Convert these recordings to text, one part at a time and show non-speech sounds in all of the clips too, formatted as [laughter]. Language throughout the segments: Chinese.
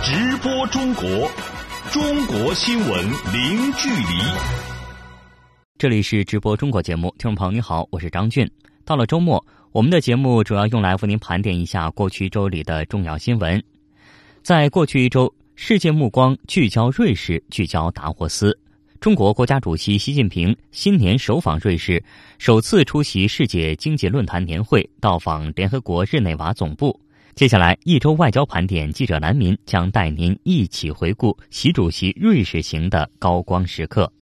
直播中国，中国新闻零距离。这里是直播中国节目，听众朋友你好，我是张俊。到了周末，我们的节目主要用来为您盘点一下过去一周里的重要新闻。在过去一周，世界目光聚焦瑞士，聚焦达沃斯。中国国家主席习近平新年首访瑞士，首次出席世界经济论坛年会，到访联合国日内瓦总部。接下来一周外交盘点，记者南民将带您一起回顾习主席瑞士行的高光时刻。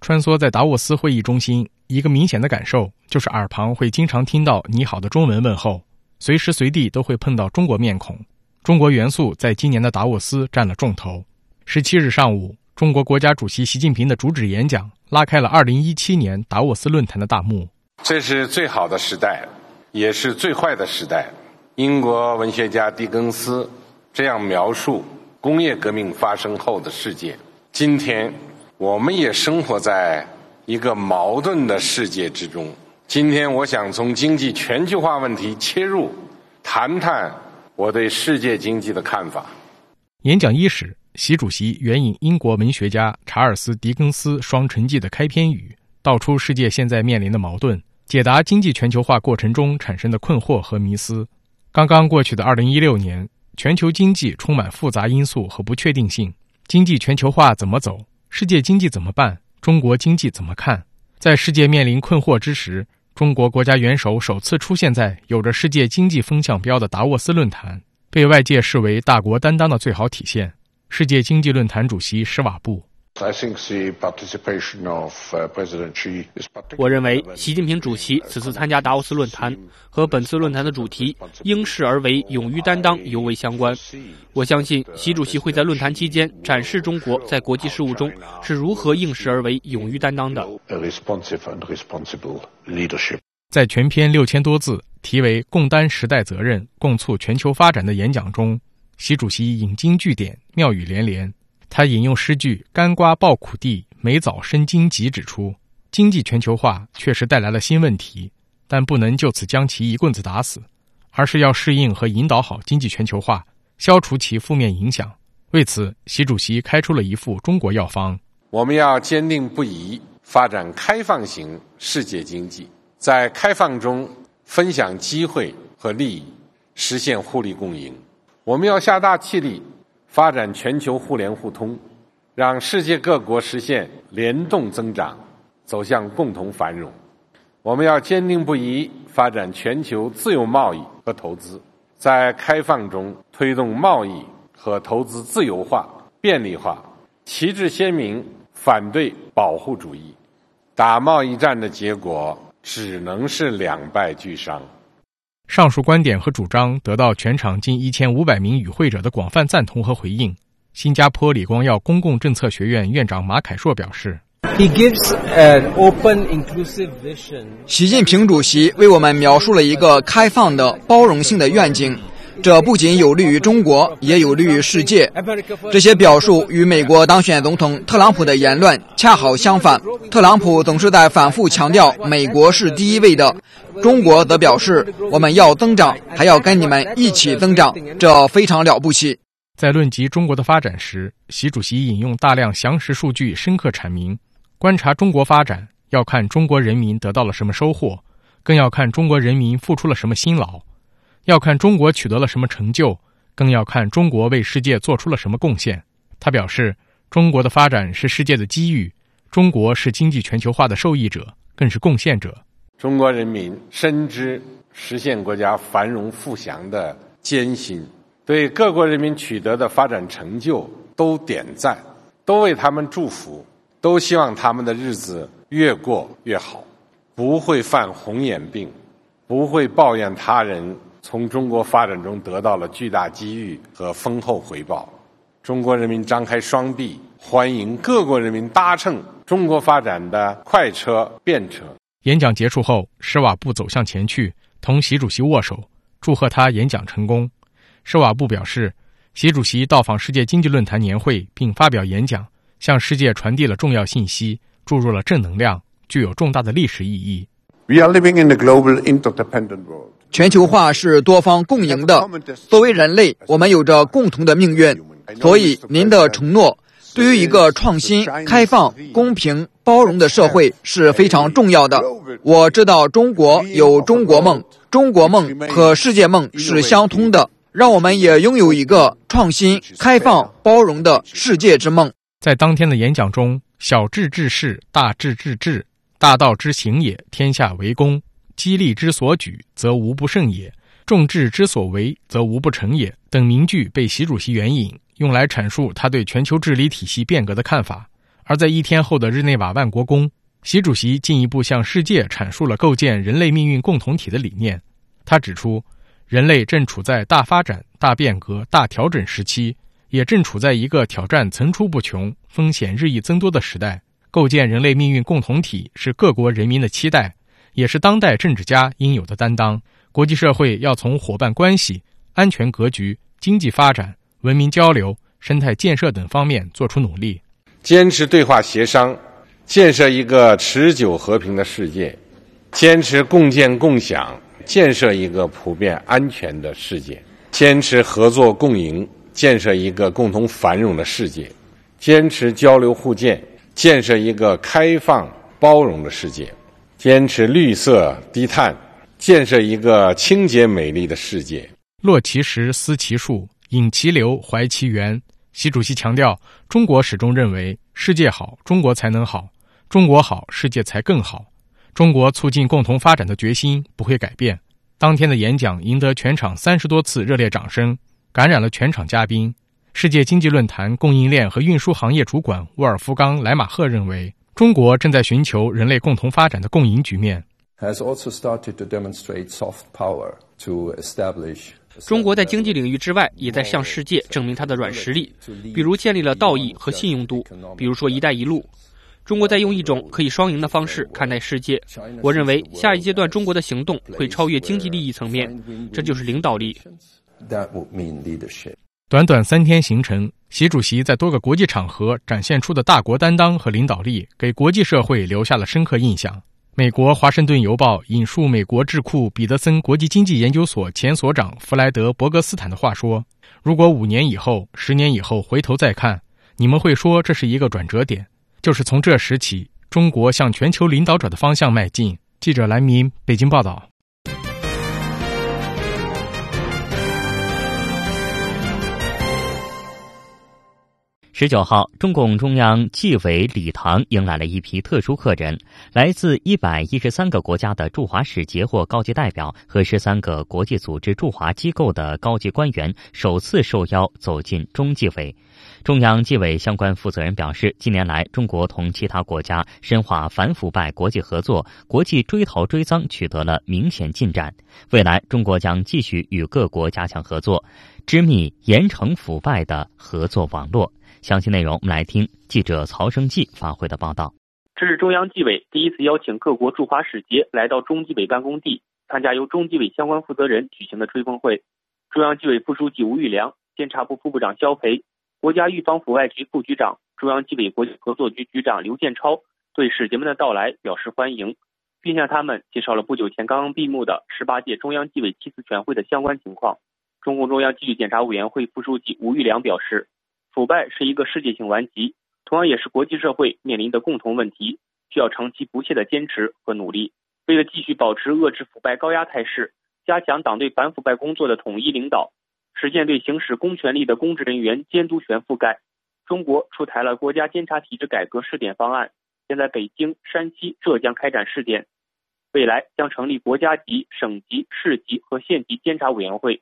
穿梭在达沃斯会议中心，一个明显的感受就是耳旁会经常听到“你好”的中文问候，随时随地都会碰到中国面孔。中国元素在今年的达沃斯占了重头。十七日上午。中国国家主席习近平的主旨演讲拉开了二零一七年达沃斯论坛的大幕。这是最好的时代，也是最坏的时代。英国文学家狄更斯这样描述工业革命发生后的世界。今天，我们也生活在一个矛盾的世界之中。今天，我想从经济全球化问题切入，谈谈我对世界经济的看法。演讲伊始。习主席援引英国文学家查尔斯·狄更斯《双城记》的开篇语，道出世界现在面临的矛盾，解答经济全球化过程中产生的困惑和迷思。刚刚过去的2016年，全球经济充满复杂因素和不确定性。经济全球化怎么走？世界经济怎么办？中国经济怎么看？在世界面临困惑之时，中国国家元首首次出现在有着世界经济风向标的达沃斯论坛，被外界视为大国担当的最好体现。世界经济论坛主席施瓦布，我认为习近平主席此次参加达沃斯论坛和本次论坛的主题“应势而为，勇于担当”尤为相关。我相信习主席会在论坛期间展示中国在国际事务中是如何应势而为、勇于担当的。在全篇六千多字、题为“共担时代责任，共促全球发展”的演讲中。习主席引经据典，妙语连连。他引用诗句“干瓜爆苦地，梅枣生荆棘”，指出经济全球化确实带来了新问题，但不能就此将其一棍子打死，而是要适应和引导好经济全球化，消除其负面影响。为此，习主席开出了一副中国药方：我们要坚定不移发展开放型世界经济，在开放中分享机会和利益，实现互利共赢。我们要下大气力发展全球互联互通，让世界各国实现联动增长，走向共同繁荣。我们要坚定不移发展全球自由贸易和投资，在开放中推动贸易和投资自由化、便利化，旗帜鲜明反对保护主义。打贸易战的结果只能是两败俱伤。上述观点和主张得到全场近一千五百名与会者的广泛赞同和回应。新加坡李光耀公共政策学院院长马凯硕表示：“He gives an open, inclusive vision。”习近平主席为我们描述了一个开放的、包容性的愿景，这不仅有利于中国，也有利于世界。这些表述与美国当选总统特朗普的言论恰好相反。特朗普总是在反复强调美国是第一位的。中国则表示，我们要增长，还要跟你们一起增长，这非常了不起。在论及中国的发展时，习主席引用大量详实数据，深刻阐明：观察中国发展，要看中国人民得到了什么收获，更要看中国人民付出了什么辛劳；要看中国取得了什么成就，更要看中国为世界做出了什么贡献。他表示，中国的发展是世界的机遇，中国是经济全球化的受益者，更是贡献者。中国人民深知实现国家繁荣富强的艰辛，对各国人民取得的发展成就都点赞，都为他们祝福，都希望他们的日子越过越好，不会犯红眼病，不会抱怨他人从中国发展中得到了巨大机遇和丰厚回报。中国人民张开双臂，欢迎各国人民搭乘中国发展的快车便车。演讲结束后，施瓦布走向前去，同习主席握手，祝贺他演讲成功。施瓦布表示，习主席到访世界经济论坛年会并发表演讲，向世界传递了重要信息，注入了正能量，具有重大的历史意义。We are living in a global interdependent world. 全球化是多方共赢的。作为人类，我们有着共同的命运。所以您的承诺对于一个创新、开放、公平、包容的社会是非常重要的。我知道中国有中国梦，中国梦和世界梦是相通的。让我们也拥有一个创新、开放、包容的世界之梦。在当天的演讲中，小智治世，大智治治，大道之行也，天下为公；激励之所举，则无不胜也；众志之所为，则无不成也。等名句被习主席援引，用来阐述他对全球治理体系变革的看法。而在一天后的日内瓦万国宫，习主席进一步向世界阐述了构建人类命运共同体的理念。他指出。人类正处在大发展、大变革、大调整时期，也正处在一个挑战层出不穷、风险日益增多的时代。构建人类命运共同体是各国人民的期待，也是当代政治家应有的担当。国际社会要从伙伴关系、安全格局、经济发展、文明交流、生态建设等方面做出努力，坚持对话协商，建设一个持久和平的世界，坚持共建共享。建设一个普遍安全的世界，坚持合作共赢，建设一个共同繁荣的世界；坚持交流互鉴，建设一个开放包容的世界；坚持绿色低碳，建设一个清洁美丽的世界。落其实，思其树，引其流，怀其源。习主席强调，中国始终认为，世界好，中国才能好；中国好，世界才更好。中国促进共同发展的决心不会改变。当天的演讲赢得全场三十多次热烈掌声，感染了全场嘉宾。世界经济论坛供应链和运输行业主管沃尔夫冈·莱马赫认为，中国正在寻求人类共同发展的共赢局面。中国在经济领域之外，也在向世界证明它的软实力，比如建立了道义和信用度，比如说“一带一路”。中国在用一种可以双赢的方式看待世界。我认为下一阶段中国的行动会超越经济利益层面，这就是领导力。短短三天行程，习主席在多个国际场合展现出的大国担当和领导力，给国际社会留下了深刻印象。美国《华盛顿邮报》引述美国智库彼得森国际经济研究所前所长弗莱德·伯格斯坦的话说：“如果五年以后、十年以后回头再看，你们会说这是一个转折点。”就是从这时起，中国向全球领导者的方向迈进。记者蓝明北京报道。十九号，中共中央纪委礼堂迎来了一批特殊客人，来自一百一十三个国家的驻华使节或高级代表和十三个国际组织驻华机构的高级官员首次受邀走进中纪委。中央纪委相关负责人表示，近年来，中国同其他国家深化反腐败国际合作，国际追逃追赃取得了明显进展。未来，中国将继续与各国加强合作，织密严惩腐败的合作网络。详细内容，我们来听记者曹生记发回的报道。这是中央纪委第一次邀请各国驻华使节来到中纪委办公地，参加由中纪委相关负责人举行的吹风会。中央纪委副书记吴玉良、监察部副部长肖培、国家预防腐败局副局长、中央纪委国际合作局局长刘建超对使节们的到来表示欢迎，并向他们介绍了不久前刚刚闭幕的十八届中央纪委七次全会的相关情况。中共中央纪律检查委员会副书记吴玉良表示。腐败是一个世界性顽疾，同样也是国际社会面临的共同问题，需要长期不懈的坚持和努力。为了继续保持遏制腐败高压态势，加强党对反腐败工作的统一领导，实现对行使公权力的公职人员监督权覆盖，中国出台了国家监察体制改革试点方案，现在北京、山西、浙江开展试点，未来将成立国家级、省级、市级和县级监察委员会。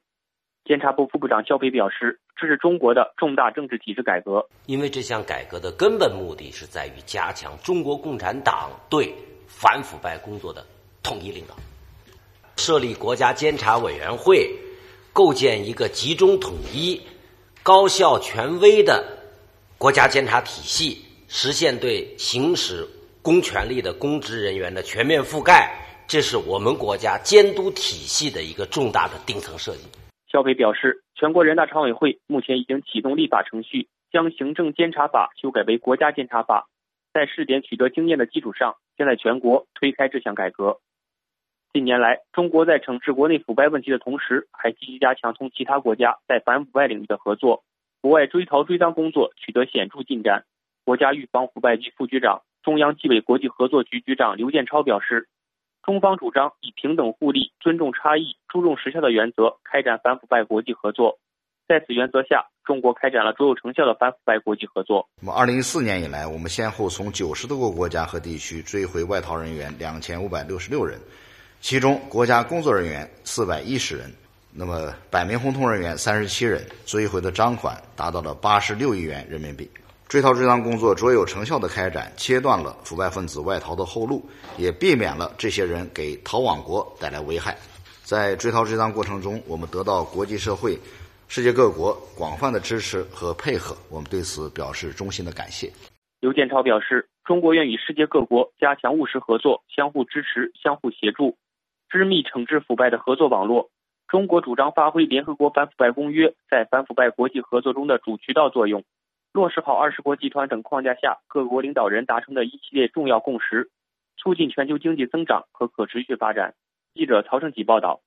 监察部副部长肖培表示，这是中国的重大政治体制改革。因为这项改革的根本目的是在于加强中国共产党对反腐败工作的统一领导，设立国家监察委员会，构建一个集中统一、高效权威的国家监察体系，实现对行使公权力的公职人员的全面覆盖。这是我们国家监督体系的一个重大的顶层设计。肖培表示，全国人大常委会目前已经启动立法程序，将行政监察法修改为国家监察法。在试点取得经验的基础上，将在全国推开这项改革。近年来，中国在惩治国内腐败问题的同时，还积极加强同其他国家在反腐败领域的合作。国外追逃追赃工作取得显著进展。国家预防腐败局副局长、中央纪委国际合作局局长刘建超表示，中方主张以平等互利、尊重差异、注重实效的原则开展反腐败国际合作。在此原则下，中国开展了卓有成效的反腐败国际合作。那么，二零一四年以来，我们先后从九十多个国家和地区追回外逃人员两千五百六十六人，其中国家工作人员四百一十人，那么百名红通人员三十七人，追回的赃款达到了八十六亿元人民币。追逃追赃工作卓有成效的开展，切断了腐败分子外逃的后路，也避免了这些人给逃亡国带来危害。在追逃追赃过程中，我们得到国际社会。世界各国广泛的支持和配合，我们对此表示衷心的感谢。刘建超表示，中国愿与世界各国加强务实合作，相互支持、相互协助，织密惩治腐败的合作网络。中国主张发挥联合国反腐败公约在反腐败国际合作中的主渠道作用，落实好二十国集团等框架下各国领导人达成的一系列重要共识，促进全球经济增长和可持续发展。记者曹胜吉报道。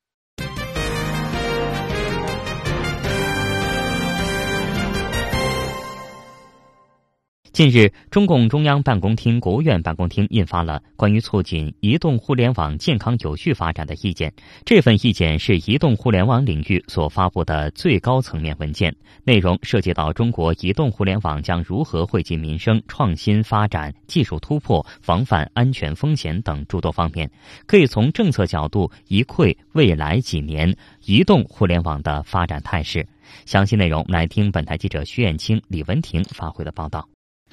近日，中共中央办公厅、国务院办公厅印发了关于促进移动互联网健康有序发展的意见。这份意见是移动互联网领域所发布的最高层面文件，内容涉及到中国移动互联网将如何惠及民生、创新发展、技术突破、防范安全风险等诸多方面，可以从政策角度一窥未来几年移动互联网的发展态势。详细内容来听本台记者徐艳青、李文婷发回的报道。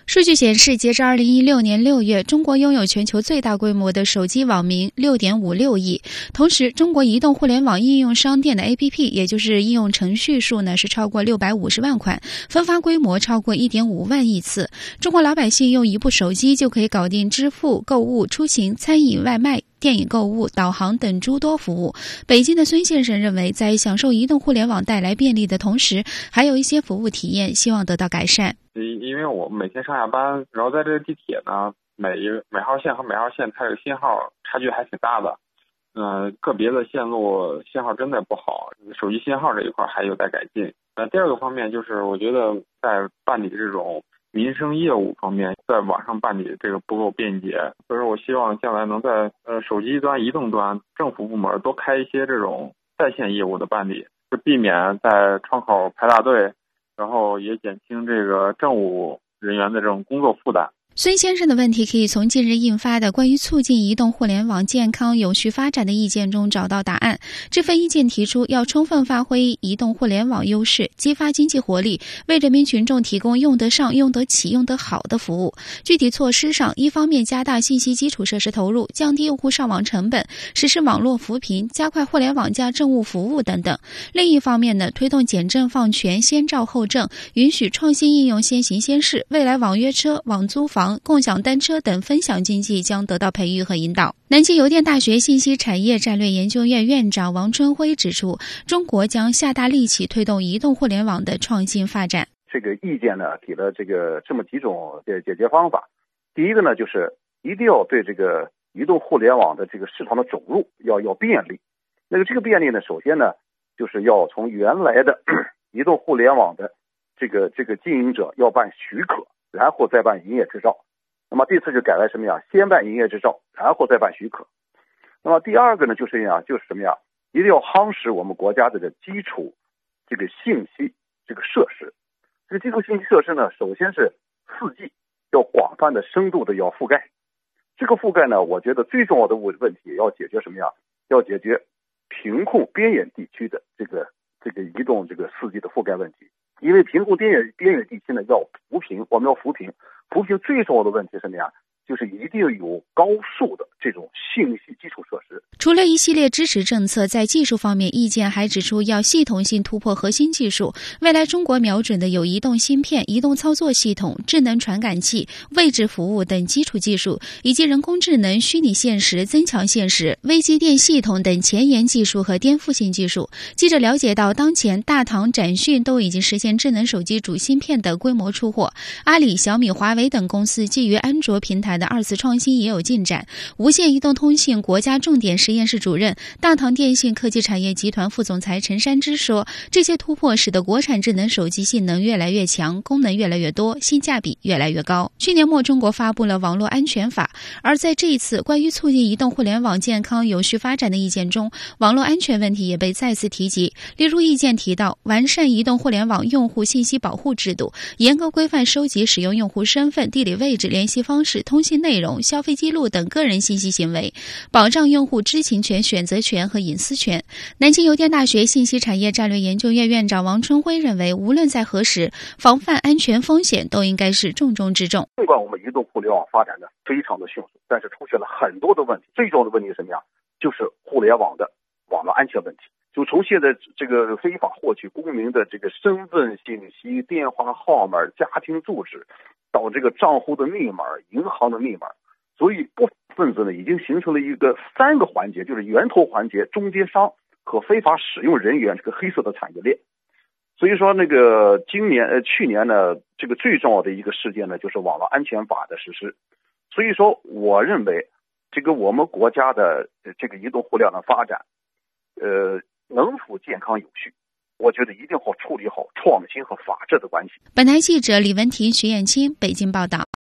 数据显示，截至二零一六年六月，中国拥有全球最大规模的手机网民六点五六亿。同时，中国移动互联网应用商店的 APP，也就是应用程序数呢，是超过六百五十万款，分发规模超过一点五万亿次。中国老百姓用一部手机就可以搞定支付、购物、出行、餐饮、外卖。电影、购物、导航等诸多服务。北京的孙先生认为，在享受移动互联网带来便利的同时，还有一些服务体验希望得到改善。因因为我每天上下班，然后在这个地铁呢，每一每号线和每号线它这个信号差距还挺大的。嗯，个别的线路信号真的不好，手机信号这一块还有待改进。呃，第二个方面就是，我觉得在办理这种。民生业务方面，在网上办理这个不够便捷，所以说我希望将来能在呃手机端、移动端，政府部门多开一些这种在线业务的办理，就避免在窗口排大队，然后也减轻这个政务人员的这种工作负担。孙先生的问题可以从近日印发的关于促进移动互联网健康有序发展的意见中找到答案。这份意见提出，要充分发挥移动互联网优势，激发经济活力，为人民群众提供用得上、用得起、用得好的服务。具体措施上，一方面加大信息基础设施投入，降低用户上网成本，实施网络扶贫，加快互联网加政务服务等等；另一方面呢，推动简政放权、先照后政，允许创新应用先行先试。未来网约车、网租房。共享单车等分享经济将得到培育和引导。南京邮电大学信息产业战略研究院院长王春辉指出，中国将下大力气推动移动互联网的创新发展。这个意见呢，给了这个这么几种解解决方法。第一个呢，就是一定要对这个移动互联网的这个市场的准入要要便利。那个这个便利呢，首先呢，就是要从原来的 [clears throat] 移动互联网的这个这个经营者要办许可。然后再办营业执照，那么这次就改为什么呀？先办营业执照，然后再办许可。那么第二个呢，就是呀，就是什么呀？一定要夯实我们国家这个基础这个信息这个设施。这个基础信息设施呢，首先是四 G 要广泛的、深度的要覆盖。这个覆盖呢，我觉得最重要的问问题要解决什么呀？要解决贫困边远地区的这个这个移动这个四 G 的覆盖问题。因为贫困边缘边远地区呢，要扶贫，我们要扶贫，扶贫最重要的问题是什么呀？就是一定要有高速的这种信息基础。除了一系列支持政策，在技术方面，意见还指出要系统性突破核心技术。未来中国瞄准的有移动芯片、移动操作系统、智能传感器、位置服务等基础技术，以及人工智能、虚拟现实、增强现实、微机电系统等前沿技术和颠覆性技术。记者了解到，当前大唐、展讯都已经实现智能手机主芯片的规模出货，阿里、小米、华为等公司基于安卓平台。的二次创新也有进展。无线移动通信国家重点是实验室主任、大唐电信科技产业集团副总裁陈山之说：“这些突破使得国产智能手机性能越来越强，功能越来越多，性价比越来越高。”去年末，中国发布了《网络安全法》，而在这一次关于促进移动互联网健康有序发展的意见中，网络安全问题也被再次提及。例如，意见提到完善移动互联网用户信息保护制度，严格规范收集、使用用户身份、地理位置、联系方式、通信内容、消费记录等个人信息行为，保障用户知知情权、选择权和隐私权。南京邮电大学信息产业战略研究院院长王春辉认为，无论在何时，防范安全风险都应该是重中之重。尽管我们移动互联网发展的非常的迅速，但是出现了很多的问题。最重要的问题是什么呀？就是互联网的网络安全问题。就从现在这个非法获取公民的这个身份信息、电话号码、家庭住址，到这个账户的密码、银行的密码，所以不分子呢已经形成了一个三个环节，就是源头环节、中间商和非法使用人员这个黑色的产业链。所以说，那个今年呃去年呢，这个最重要的一个事件呢，就是网络安全法的实施。所以说，我认为这个我们国家的这个移动互联网的发展，呃，能否健康有序，我觉得一定要处理好创新和法治的关系。本台记者李文婷、徐艳青北京报道。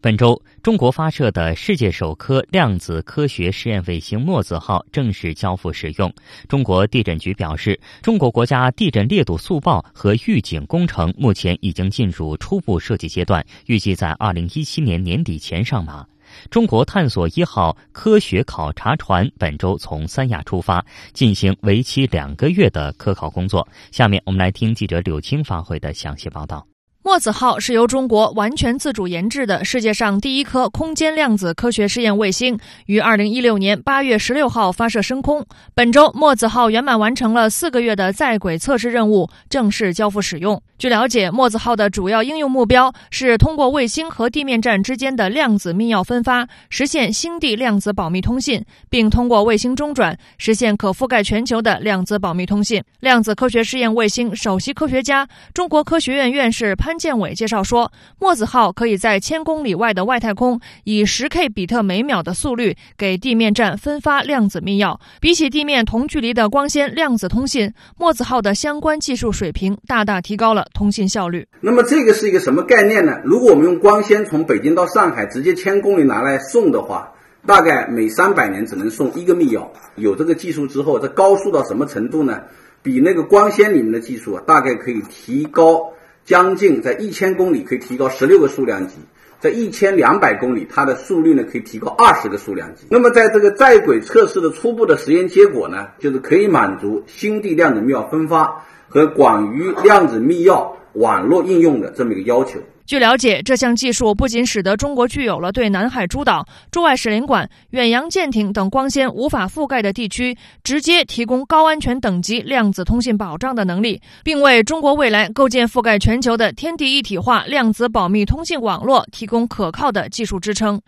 本周，中国发射的世界首颗量子科学试验卫星“墨子号”正式交付使用。中国地震局表示，中国国家地震烈度速报和预警工程目前已经进入初步设计阶段，预计在二零一七年年底前上马。中国探索一号科学考察船本周从三亚出发，进行为期两个月的科考工作。下面我们来听记者柳青发回的详细报道。墨子号是由中国完全自主研制的世界上第一颗空间量子科学试验卫星，于二零一六年八月十六号发射升空。本周，墨子号圆满完成了四个月的在轨测试任务，正式交付使用。据了解，墨子号的主要应用目标是通过卫星和地面站之间的量子密钥分发，实现星地量子保密通信，并通过卫星中转实现可覆盖全球的量子保密通信。量子科学试验卫星首席科学家、中国科学院院士潘。建伟介绍说，墨子号可以在千公里外的外太空以十 K 比特每秒的速率给地面站分发量子密钥。比起地面同距离的光纤量子通信，墨子号的相关技术水平大大提高了通信效率。那么这个是一个什么概念呢？如果我们用光纤从北京到上海直接千公里拿来送的话，大概每三百年只能送一个密钥。有这个技术之后，这高速到什么程度呢？比那个光纤里面的技术啊，大概可以提高。将近在一千公里可以提高十六个数量级，在一千两百公里，它的速率呢可以提高二十个数量级。那么在这个在轨测试的初步的实验结果呢，就是可以满足新地量子密钥分发和广域量子密钥网络应用的这么一个要求。据了解，这项技术不仅使得中国具有了对南海诸岛、驻外使领馆、远洋舰艇等光纤无法覆盖的地区直接提供高安全等级量子通信保障的能力，并为中国未来构建覆盖全球的天地一体化量子保密通信网络提供可靠的技术支撑。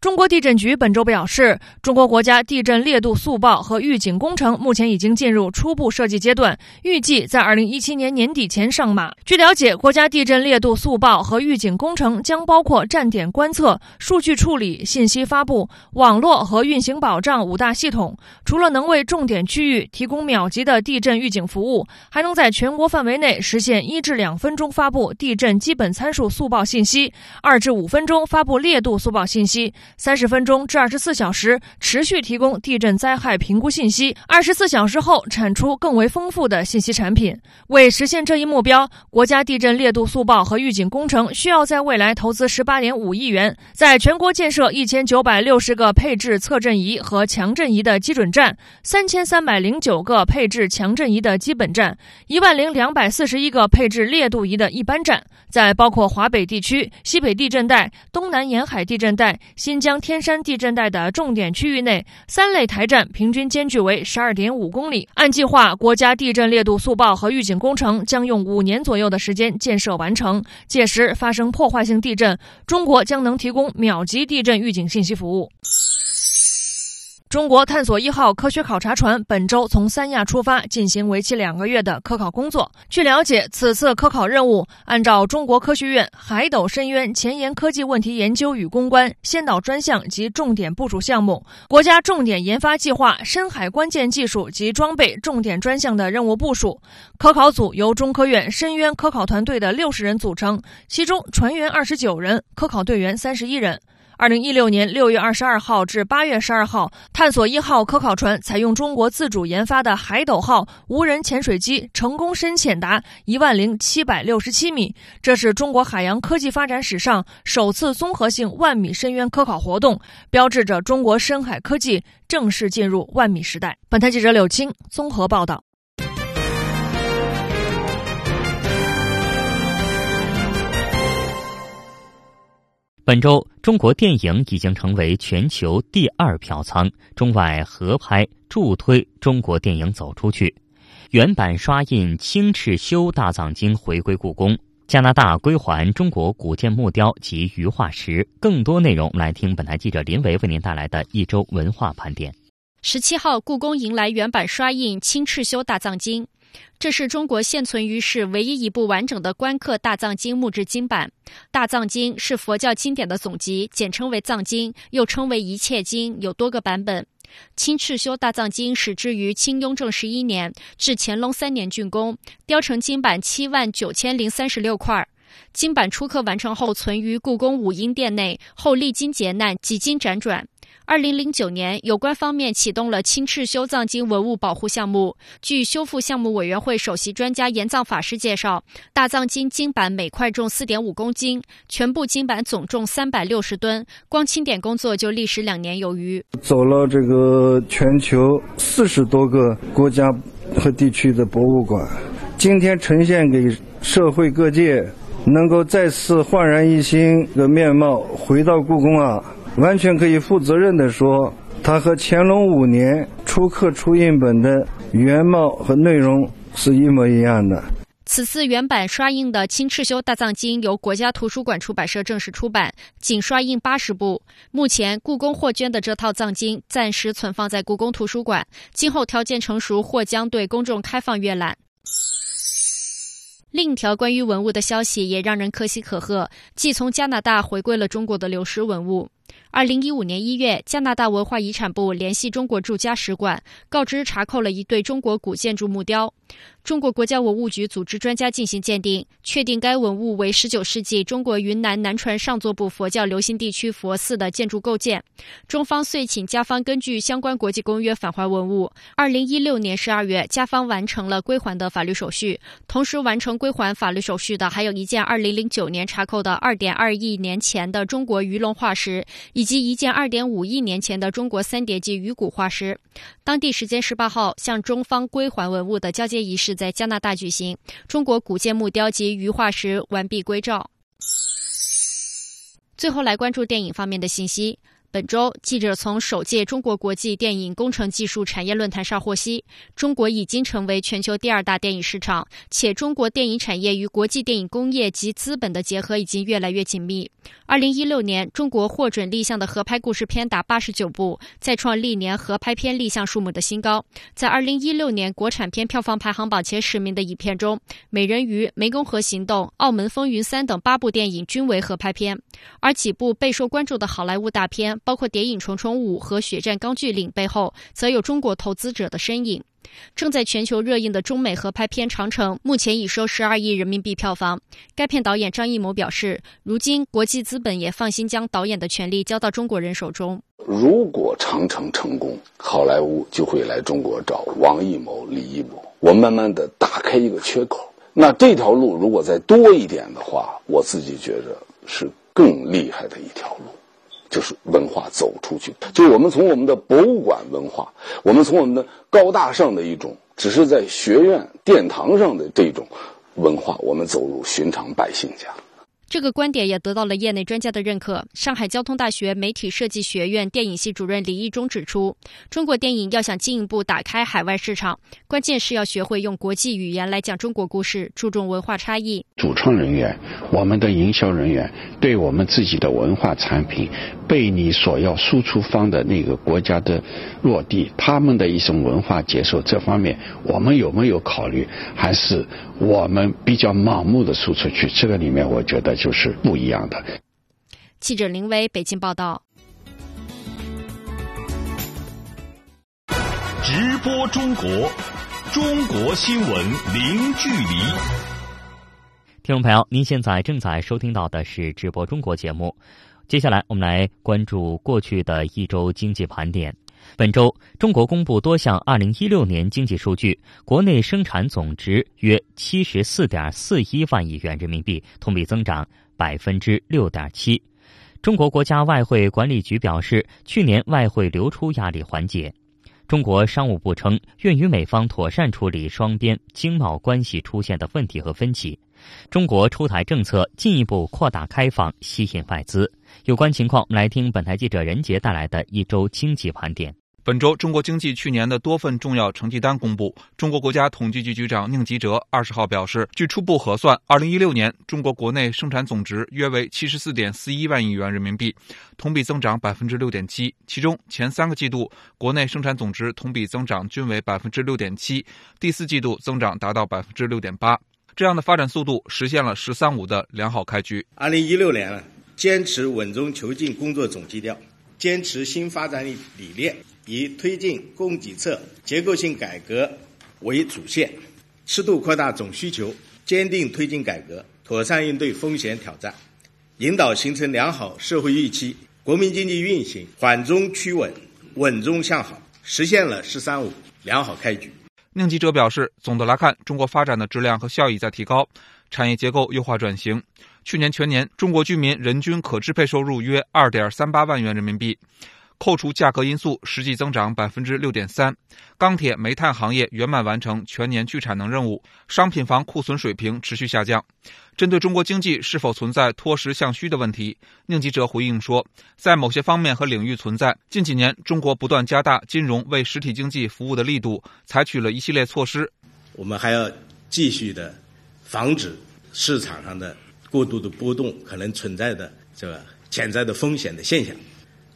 中国地震局本周表示，中国国家地震烈度速报和预警工程目前已经进入初步设计阶段，预计在二零一七年年底前上马。据了解，国家地震烈度速报和预警工程将包括站点观测、数据处理、信息发布、网络和运行保障五大系统。除了能为重点区域提供秒级的地震预警服务，还能在全国范围内实现一至两分钟发布地震基本参数速报信息，二至五分钟发布烈度速报信息。三十分钟至二十四小时持续提供地震灾害评估信息，二十四小时后产出更为丰富的信息产品。为实现这一目标，国家地震烈度速报和预警工程需要在未来投资十八点五亿元，在全国建设一千九百六十个配置测震仪和强震仪的基准站，三千三百零九个配置强震仪的基本站，一万零两百四十一个配置烈度仪的一般站，在包括华北地区、西北地震带、东南沿海地震带、新。将天山地震带的重点区域内，三类台站平均间距为十二点五公里。按计划，国家地震烈度速报和预警工程将用五年左右的时间建设完成。届时发生破坏性地震，中国将能提供秒级地震预警信息服务。中。国探索一号科学考察船本周从三亚出发，进行为期两个月的科考工作。据了解，此次科考任务按照中国科学院海斗深渊前沿科技问题研究与攻关先导专项及重点部署项目、国家重点研发计划深海关键技术及装备重点专项的任务部署。科考组由中科院深渊科考团队的六十人组成，其中船员二十九人，科考队员三十一人。二零一六年六月二十二号至八月十二号，探索一号科考船采用中国自主研发的海斗号无人潜水机，成功深潜达一万零七百六十七米。这是中国海洋科技发展史上首次综合性万米深渊科考活动，标志着中国深海科技正式进入万米时代。本台记者柳青综合报道。本周，中国电影已经成为全球第二票仓，中外合拍助推中国电影走出去。原版刷印《青赤修大藏经》回归故宫，加拿大归还中国古建木雕及鱼化石。更多内容来听本台记者林维为您带来的一周文化盘点。十七号，故宫迎来原版刷印《青赤修大藏经》。这是中国现存于世唯一一部完整的官刻大藏经木质经版。大藏经是佛教经典的总集，简称为藏经，又称为一切经，有多个版本。清赤修大藏经始制于清雍正十一年，至乾隆三年竣工，雕成经版七万九千零三十六块。经版初刻完成后，存于故宫武英殿内，后历经劫难，几经辗转。二零零九年，有关方面启动了青赤修藏经文物保护项目。据修复项目委员会首席专家严藏法师介绍，大藏经经版每块重四点五公斤，全部经版总重三百六十吨，光清点工作就历时两年有余。走了这个全球四十多个国家和地区的博物馆，今天呈现给社会各界，能够再次焕然一新的面貌回到故宫啊！完全可以负责任地说，它和乾隆五年初刻初印本的原貌和内容是一模一样的。此次原版刷印的《清赤修大藏经》由国家图书馆出版社正式出版，仅刷印八十部。目前，故宫获捐的这套藏经暂时存放在故宫图书馆，今后条件成熟或将对公众开放阅览。另一条关于文物的消息也让人可喜可贺，即从加拿大回归了中国的流失文物。二零一五年一月，加拿大文化遗产部联系中国驻加使馆，告知查扣了一对中国古建筑木雕。中国国家文物局组织专家进行鉴定，确定该文物为十九世纪中国云南南传上座部佛教流行地区佛寺的建筑构件。中方遂请加方根据相关国际公约返还文物。二零一六年十二月，加方完成了归还的法律手续。同时完成归还法律手续的，还有一件二零零九年查扣的二点二亿年前的中国鱼龙化石，以及一件二点五亿年前的中国三叠纪鱼骨化石。当地时间十八号，向中方归还文物的交接仪式。在加拿大举行，中国古建木雕及鱼化石完璧归赵。最后来关注电影方面的信息。本周，记者从首届中国国际电影工程技术产业论坛上获悉，中国已经成为全球第二大电影市场，且中国电影产业与国际电影工业及资本的结合已经越来越紧密。二零一六年，中国获准立项的合拍故事片达八十九部，再创历年合拍片立项数目的新高。在二零一六年国产片票房排行榜前十名的影片中，《美人鱼》《湄公河行动》《澳门风云三》等八部电影均为合拍片，而几部备受关注的好莱坞大片。包括《谍影重重五》和《血战钢锯岭》背后，则有中国投资者的身影。正在全球热映的中美合拍片《长城》，目前已收十二亿人民币票房。该片导演张艺谋表示，如今国际资本也放心将导演的权利交到中国人手中。如果《长城》成功，好莱坞就会来中国找王艺谋、李艺谋，我慢慢的打开一个缺口。那这条路如果再多一点的话，我自己觉着是更厉害的一条路。就是文化走出去，就是我们从我们的博物馆文化，我们从我们的高大上的一种，只是在学院殿堂上的这种文化，我们走入寻常百姓家。这个观点也得到了业内专家的认可。上海交通大学媒体设计学院电影系主任李义忠指出，中国电影要想进一步打开海外市场，关键是要学会用国际语言来讲中国故事，注重文化差异。主创人员、我们的营销人员对我们自己的文化产品被你所要输出方的那个国家的落地，他们的一种文化接受这方面，我们有没有考虑？还是我们比较盲目的输出去？这个里面，我觉得。就是不一样的。记者林威北京报道。直播中国，中国新闻零距离。听众朋友，您现在正在收听到的是直播中国节目。接下来，我们来关注过去的一周经济盘点。本周，中国公布多项二零一六年经济数据，国内生产总值约七十四点四一万亿元人民币，同比增长百分之六点七。中国国家外汇管理局表示，去年外汇流出压力缓解。中国商务部称，愿与美方妥善处理双边经贸关系出现的问题和分歧。中国出台政策，进一步扩大开放，吸引外资。有关情况，我们来听本台记者任杰带来的一周经济盘点。本周，中国经济去年的多份重要成绩单公布。中国国家统计局局长宁吉喆二十号表示，据初步核算，二零一六年中国国内生产总值约为七十四点四一万亿元人民币，同比增长百分之六点七。其中，前三个季度国内生产总值同比增长均为百分之六点七，第四季度增长达到百分之六点八。这样的发展速度实现了“十三五”的良好开局。二零一六年，坚持稳中求进工作总基调，坚持新发展理理念。以推进供给侧结构性改革为主线，适度扩大总需求，坚定推进改革，妥善应对风险挑战，引导形成良好社会预期，国民经济运行缓中趋稳，稳中向好，实现了“十三五”良好开局。宁吉喆表示，总的来看，中国发展的质量和效益在提高，产业结构优化转型。去年全年，中国居民人均可支配收入约二点三八万元人民币。扣除价格因素，实际增长百分之六点三。钢铁、煤炭行业圆满完成全年去产能任务，商品房库存水平持续下降。针对中国经济是否存在脱实向虚的问题，宁吉喆回应说，在某些方面和领域存在。近几年，中国不断加大金融为实体经济服务的力度，采取了一系列措施。我们还要继续的防止市场上的过度的波动可能存在的这个潜在的风险的现象。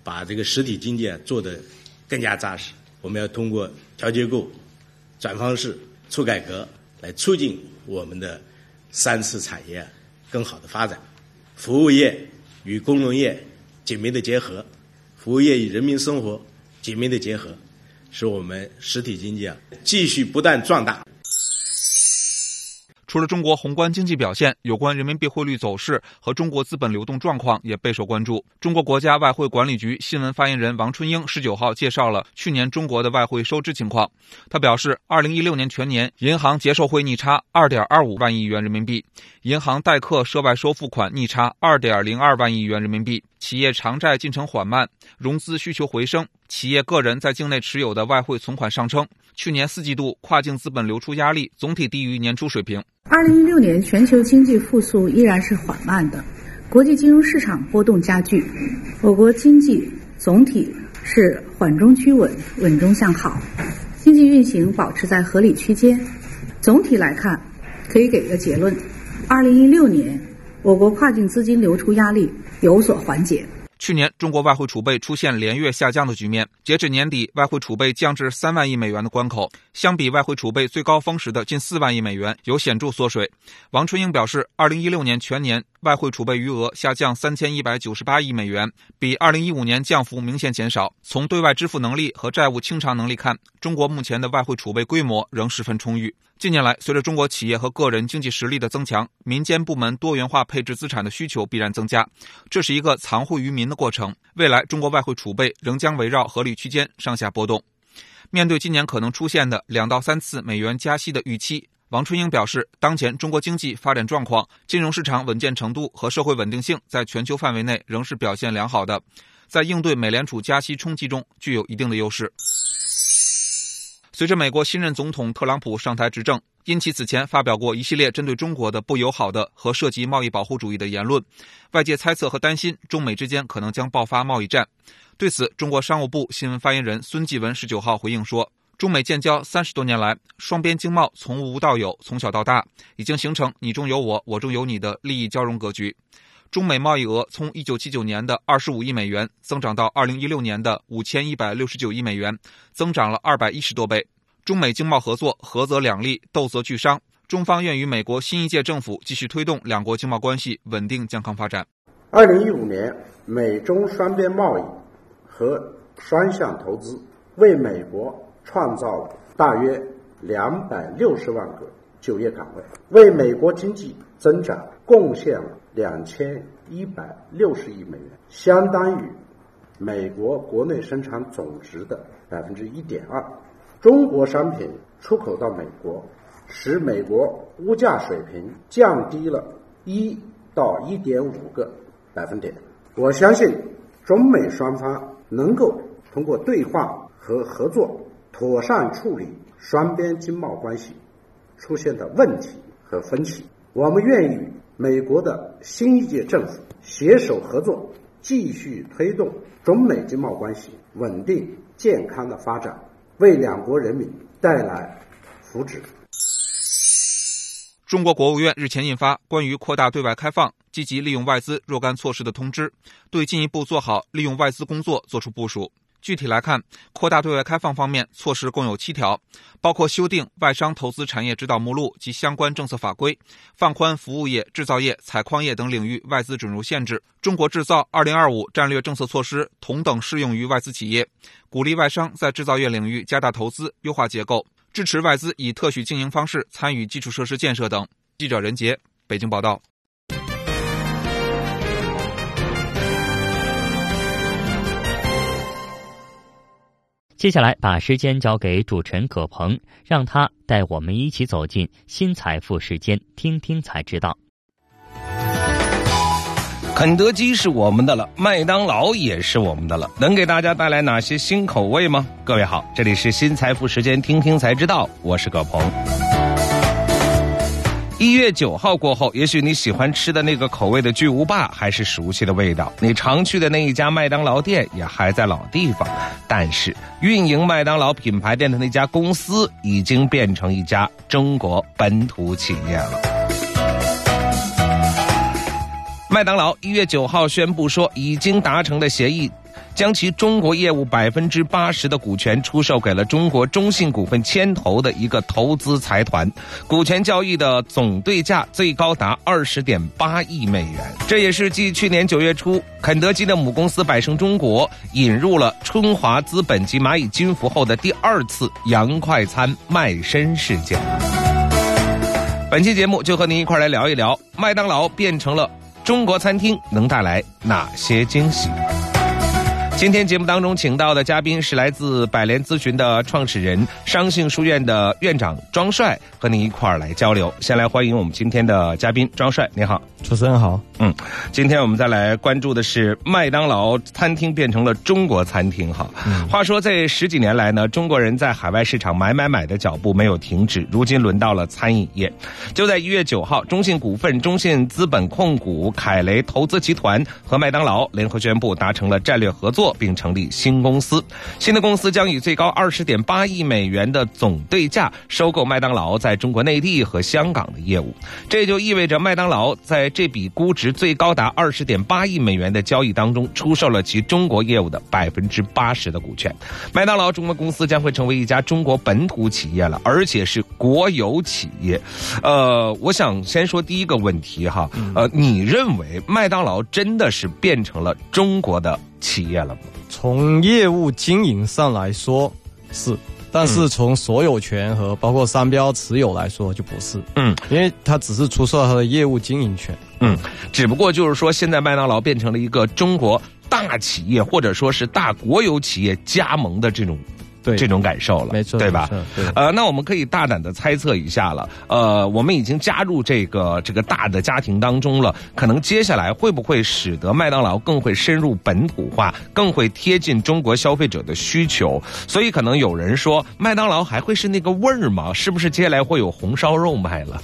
把这个实体经济啊做得更加扎实，我们要通过调结构、转方式、促改革来促进我们的三次产业更好的发展。服务业与工农业紧密的结合，服务业与人民生活紧密的结合，使我们实体经济啊继续不断壮大。除了中国宏观经济表现，有关人民币汇率走势和中国资本流动状况也备受关注。中国国家外汇管理局新闻发言人王春英十九号介绍了去年中国的外汇收支情况。他表示，二零一六年全年银行结售汇逆差二点二五万亿元人民币，银行代客涉外收付款逆差二点零二万亿元人民币。企业偿债进程缓慢，融资需求回升，企业个人在境内持有的外汇存款上升。去年四季度跨境资本流出压力总体低于年初水平。二零一六年全球经济复苏依然是缓慢的，国际金融市场波动加剧，我国经济总体是缓中趋稳，稳中向好，经济运行保持在合理区间。总体来看，可以给个结论：二零一六年。我国跨境资金流出压力有所缓解。去年，中国外汇储备出现连月下降的局面，截至年底，外汇储备降至三万亿美元的关口，相比外汇储备最高峰时的近四万亿美元，有显著缩水。王春英表示，二零一六年全年外汇储备余额下降三千一百九十八亿美元，比二零一五年降幅明显减少。从对外支付能力和债务清偿能力看，中国目前的外汇储备规模仍十分充裕。近年来，随着中国企业和个人经济实力的增强，民间部门多元化配置资产的需求必然增加，这是一个藏汇于民的过程。未来，中国外汇储备仍将围绕合理区间上下波动。面对今年可能出现的两到三次美元加息的预期，王春英表示，当前中国经济发展状况、金融市场稳健程度和社会稳定性在全球范围内仍是表现良好的，在应对美联储加息冲击中具有一定的优势。随着美国新任总统特朗普上台执政，因其此前发表过一系列针对中国的不友好的和涉及贸易保护主义的言论，外界猜测和担心中美之间可能将爆发贸易战。对此，中国商务部新闻发言人孙继文十九号回应说：“中美建交三十多年来，双边经贸从无到有，从小到大，已经形成你中有我，我中有你的利益交融格局。中美贸易额从一九七九年的二十五亿美元增长到二零一六年的五千一百六十九亿美元，增长了二百一十多倍。中美经贸合作合则两利，斗则俱伤。中方愿与美国新一届政府继续推动两国经贸关系稳定健康发展。”二零一五年，美中双边贸易和双向投资为美国创造了大约两百六十万个就业岗位，为美国经济增长贡献了两千一百六十亿美元，相当于美国国内生产总值的百分之一点二。中国商品出口到美国，使美国物价水平降低了一到一点五个百分点。我相信，中美双方能够通过对话和合作，妥善处理双边经贸关系出现的问题和分歧。我们愿意美国的新一届政府携手合作，继续推动中美经贸关系稳定健康的发展，为两国人民带来福祉。中国国务院日前印发关于扩大对外开放、积极利用外资若干措施的通知，对进一步做好利用外资工作作出部署。具体来看，扩大对外开放方面，措施共有七条，包括修订外商投资产业指导目录及相关政策法规，放宽服务业、制造业、采矿业等领域外资准入限制。中国制造二零二五战略政策措施同等适用于外资企业，鼓励外商在制造业领域加大投资，优化结构。支持外资以特许经营方式参与基础设施建设等。记者任杰，北京报道。接下来，把时间交给主持人葛鹏，让他带我们一起走进新财富时间，听听才知道。肯德基是我们的了，麦当劳也是我们的了，能给大家带来哪些新口味吗？各位好，这里是新财富时间，听听才知道，我是葛鹏。一月九号过后，也许你喜欢吃的那个口味的巨无霸还是熟悉的味道，你常去的那一家麦当劳店也还在老地方，但是运营麦当劳品牌店的那家公司已经变成一家中国本土企业了。麦当劳一月九号宣布说，已经达成的协议，将其中国业务百分之八十的股权出售给了中国中信股份牵头的一个投资财团，股权交易的总对价最高达二十点八亿美元。这也是继去年九月初肯德基的母公司百胜中国引入了春华资本及蚂蚁金服后的第二次洋快餐卖身事件。本期节目就和您一块来聊一聊，麦当劳变成了。中国餐厅能带来哪些惊喜？今天节目当中请到的嘉宾是来自百联咨询的创始人、商信书院的院长庄帅，和您一块儿来交流。先来欢迎我们今天的嘉宾庄帅，你好，主持人好。嗯，今天我们再来关注的是麦当劳餐厅变成了中国餐厅哈。话说这十几年来呢，中国人在海外市场买买买的脚步没有停止，如今轮到了餐饮业。就在一月九号，中信股份、中信资本控股、凯雷投资集团和麦当劳联合宣布达成了战略合作。并成立新公司，新的公司将以最高二十点八亿美元的总对价收购麦当劳在中国内地和香港的业务。这就意味着麦当劳在这笔估值最高达二十点八亿美元的交易当中，出售了其中国业务的百分之八十的股权。麦当劳中国公司将会成为一家中国本土企业了，而且是国有企业。呃，我想先说第一个问题哈，呃，你认为麦当劳真的是变成了中国的？企业了吗？从业务经营上来说是，但是从所有权和包括商标持有来说就不是。嗯，因为它只是出售它的业务经营权。嗯，只不过就是说，现在麦当劳变成了一个中国大企业或者说是大国有企业加盟的这种对这种感受了，没错，对吧？对。呃，那我们可以大胆的猜测一下了。呃，我们已经加入这个这个大的家庭当中了，可能接下来会不会使得麦当劳更会深入本土化，更会贴近中国消费者的需求？所以可能有人说，麦当劳还会是那个味儿吗？是不是接下来会有红烧肉卖了？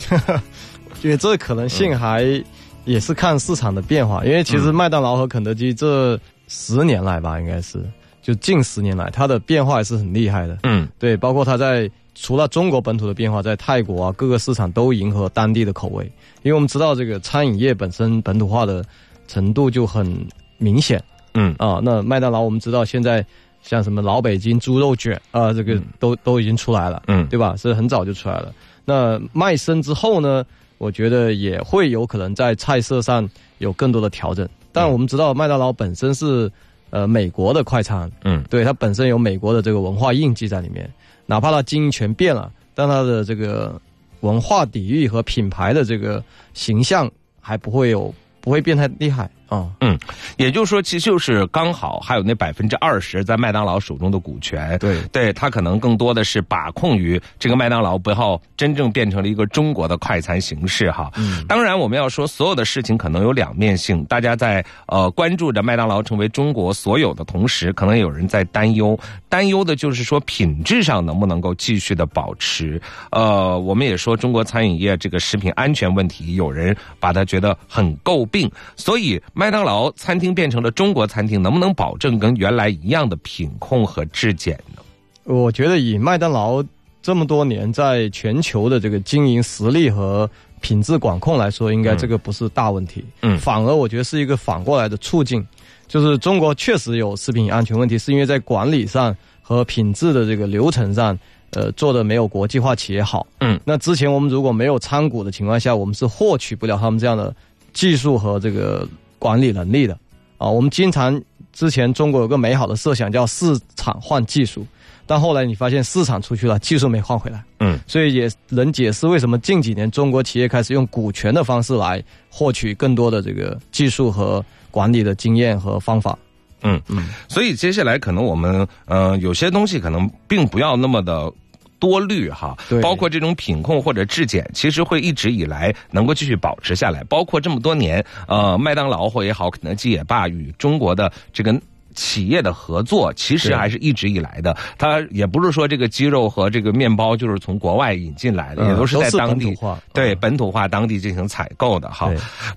[laughs] 因为这可能性还。也是看市场的变化，因为其实麦当劳和肯德基这十年来吧，应该是就近十年来，它的变化也是很厉害的。嗯，对，包括它在除了中国本土的变化，在泰国啊各个市场都迎合当地的口味。因为我们知道这个餐饮业本身本土化的程度就很明显。嗯啊，那麦当劳我们知道现在像什么老北京猪肉卷啊，这个都都已经出来了。嗯，对吧？是很早就出来了。那卖身之后呢？我觉得也会有可能在菜色上有更多的调整，但我们知道麦当劳本身是呃美国的快餐，嗯，对它本身有美国的这个文化印记在里面，哪怕它经营权变了，但它的这个文化底蕴和品牌的这个形象还不会有不会变太厉害。嗯嗯，也就是说，其实就是刚好还有那百分之二十在麦当劳手中的股权，对，对他可能更多的是把控于这个麦当劳，不要真正变成了一个中国的快餐形式哈。嗯，当然我们要说，所有的事情可能有两面性，大家在呃关注着麦当劳成为中国所有的同时，可能有人在担忧，担忧的就是说品质上能不能够继续的保持。呃，我们也说中国餐饮业这个食品安全问题，有人把它觉得很诟病，所以。麦当劳餐厅变成了中国餐厅，能不能保证跟原来一样的品控和质检呢？我觉得以麦当劳这么多年在全球的这个经营实力和品质管控来说，应该这个不是大问题。嗯，反而我觉得是一个反过来的促进，就是中国确实有食品安全问题，是因为在管理上和品质的这个流程上，呃，做的没有国际化企业好。嗯，那之前我们如果没有参股的情况下，我们是获取不了他们这样的技术和这个。管理能力的，啊，我们经常之前中国有个美好的设想叫市场换技术，但后来你发现市场出去了，技术没换回来，嗯，所以也能解释为什么近几年中国企业开始用股权的方式来获取更多的这个技术和管理的经验和方法，嗯。嗯，所以接下来可能我们呃有些东西可能并不要那么的。多虑哈，包括这种品控或者质检，其实会一直以来能够继续保持下来。包括这么多年，呃，麦当劳或也好，肯德基也罢，与中国的这个。企业的合作其实还是一直以来的，它也不是说这个鸡肉和这个面包就是从国外引进来的，也都是在当地对本土化当地进行采购的哈。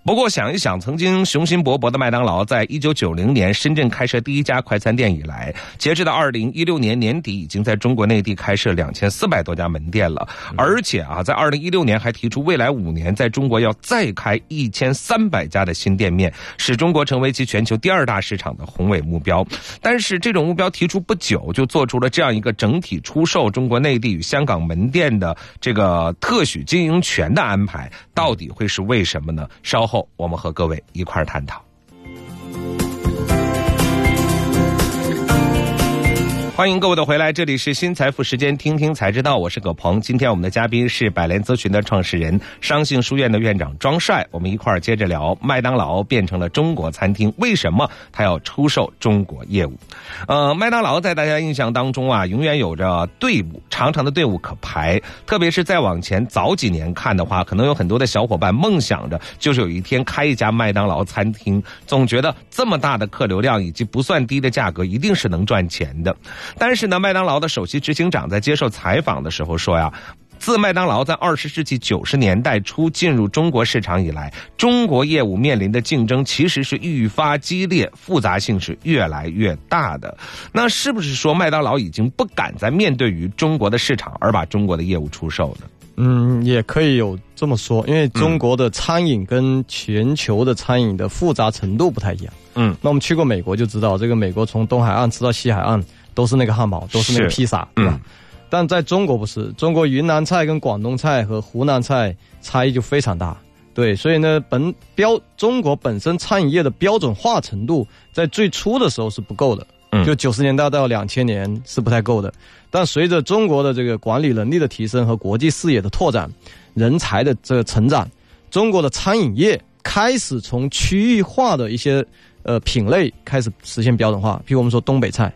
不过想一想，曾经雄心勃勃的麦当劳，在一九九零年深圳开设第一家快餐店以来，截止到二零一六年年底，已经在中国内地开设两千四百多家门店了。而且啊，在二零一六年还提出未来五年在中国要再开一千三百家的新店面，使中国成为其全球第二大市场的宏伟目标。但是这种目标提出不久，就做出了这样一个整体出售中国内地与香港门店的这个特许经营权的安排，到底会是为什么呢？稍后我们和各位一块儿探讨。欢迎各位的回来，这里是新财富时间，听听才知道，我是葛鹏。今天我们的嘉宾是百联咨询的创始人、商信书院的院长庄帅，我们一块儿接着聊麦当劳变成了中国餐厅，为什么他要出售中国业务？呃，麦当劳在大家印象当中啊，永远有着队伍，长长的队伍可排。特别是再往前早几年看的话，可能有很多的小伙伴梦想着，就是有一天开一家麦当劳餐厅，总觉得这么大的客流量以及不算低的价格，一定是能赚钱的。但是呢，麦当劳的首席执行长在接受采访的时候说呀，自麦当劳在二十世纪九十年代初进入中国市场以来，中国业务面临的竞争其实是愈发激烈，复杂性是越来越大的。那是不是说麦当劳已经不敢再面对于中国的市场而把中国的业务出售呢？嗯，也可以有这么说，因为中国的餐饮跟全球的餐饮的复杂程度不太一样。嗯，那我们去过美国就知道，这个美国从东海岸吃到西海岸。都是那个汉堡，都是那个披萨，对吧？但在中国不是，中国云南菜跟广东菜和湖南菜差异就非常大，对，所以呢，本标中国本身餐饮业的标准化程度在最初的时候是不够的，就九十年代到两千年是不太够的。但随着中国的这个管理能力的提升和国际视野的拓展，人才的这个成长，中国的餐饮业开始从区域化的一些呃品类开始实现标准化，比如我们说东北菜。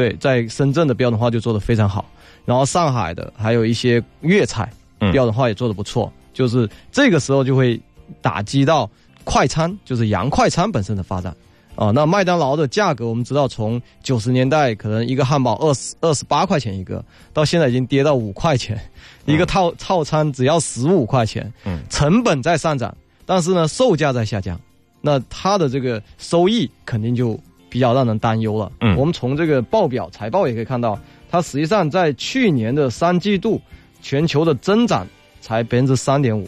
对，在深圳的标准化就做得非常好，然后上海的还有一些粤菜标准化也做得不错，就是这个时候就会打击到快餐，就是洋快餐本身的发展。啊，那麦当劳的价格我们知道，从九十年代可能一个汉堡二十二十八块钱一个，到现在已经跌到五块钱，一个套套餐只要十五块钱，嗯，成本在上涨，但是呢，售价在下降，那它的这个收益肯定就比较让人担忧了。嗯，我们从这个报表财报也可以看到，它实际上在去年的三季度，全球的增长才百分之三点五，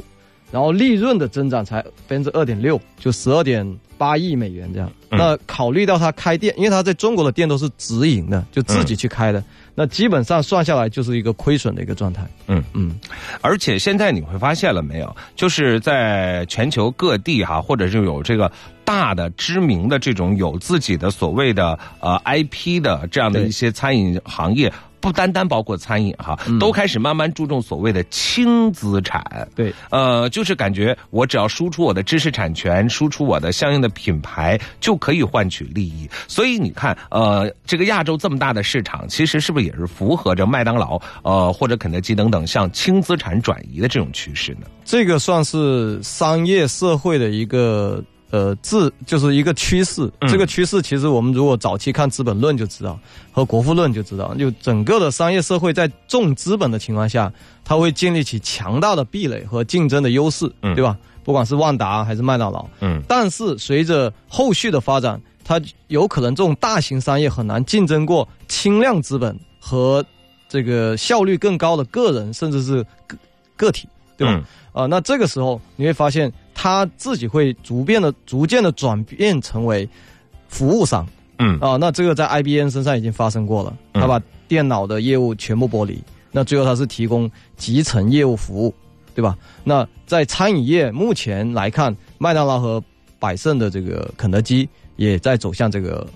然后利润的增长才百分之二点六，就十二点。八亿美元这样，那考虑到他开店，因为他在中国的店都是直营的，就自己去开的，那基本上算下来就是一个亏损的一个状态。嗯嗯，而且现在你会发现了没有，就是在全球各地哈，或者是有这个大的知名的这种有自己的所谓的呃 IP 的这样的一些餐饮行业。不单单包括餐饮哈，都开始慢慢注重所谓的轻资产。对，呃，就是感觉我只要输出我的知识产权，输出我的相应的品牌，就可以换取利益。所以你看，呃，这个亚洲这么大的市场，其实是不是也是符合着麦当劳、呃或者肯德基等等向轻资产转移的这种趋势呢？这个算是商业社会的一个。呃，自就是一个趋势。这个趋势其实我们如果早期看《资本论》就知道，和《国富论》就知道，就整个的商业社会在重资本的情况下，它会建立起强大的壁垒和竞争的优势，对吧？不管是万达还是麦当劳。嗯。但是随着后续的发展，它有可能这种大型商业很难竞争过轻量资本和这个效率更高的个人甚至是个个体，对吧？啊，那这个时候你会发现。他自己会逐渐的、逐渐的转变成为服务商，嗯啊，那这个在 IBM 身上已经发生过了。他把电脑的业务全部剥离，那最后他是提供集成业务服务，对吧？那在餐饮业目前来看，麦当劳和百胜的这个肯德基也在走向这个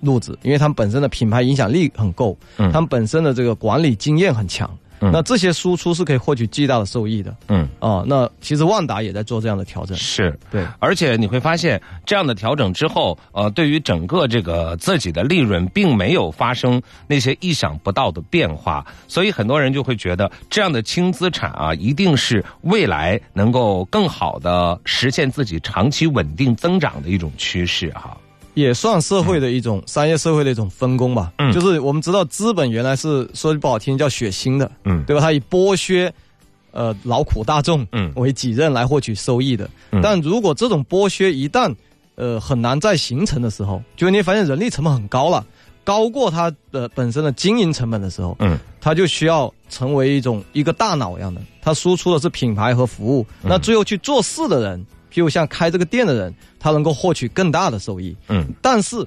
路子，因为他们本身的品牌影响力很够，嗯，他们本身的这个管理经验很强。那这些输出是可以获取巨大的收益的。嗯，哦，那其实万达也在做这样的调整。是，对。而且你会发现，这样的调整之后，呃，对于整个这个自己的利润，并没有发生那些意想不到的变化，所以很多人就会觉得，这样的轻资产啊，一定是未来能够更好的实现自己长期稳定增长的一种趋势哈。也算社会的一种商业社会的一种分工吧。嗯，就是我们知道资本原来是说句不好听叫血腥的，嗯，对吧？它以剥削，呃，劳苦大众，嗯，为己任来获取收益的。但如果这种剥削一旦，呃，很难再形成的时候，就你发现人力成本很高了，高过它的本身的经营成本的时候，嗯，它就需要成为一种一个大脑一样的，它输出的是品牌和服务，那最后去做事的人。就像开这个店的人，他能够获取更大的收益。嗯，但是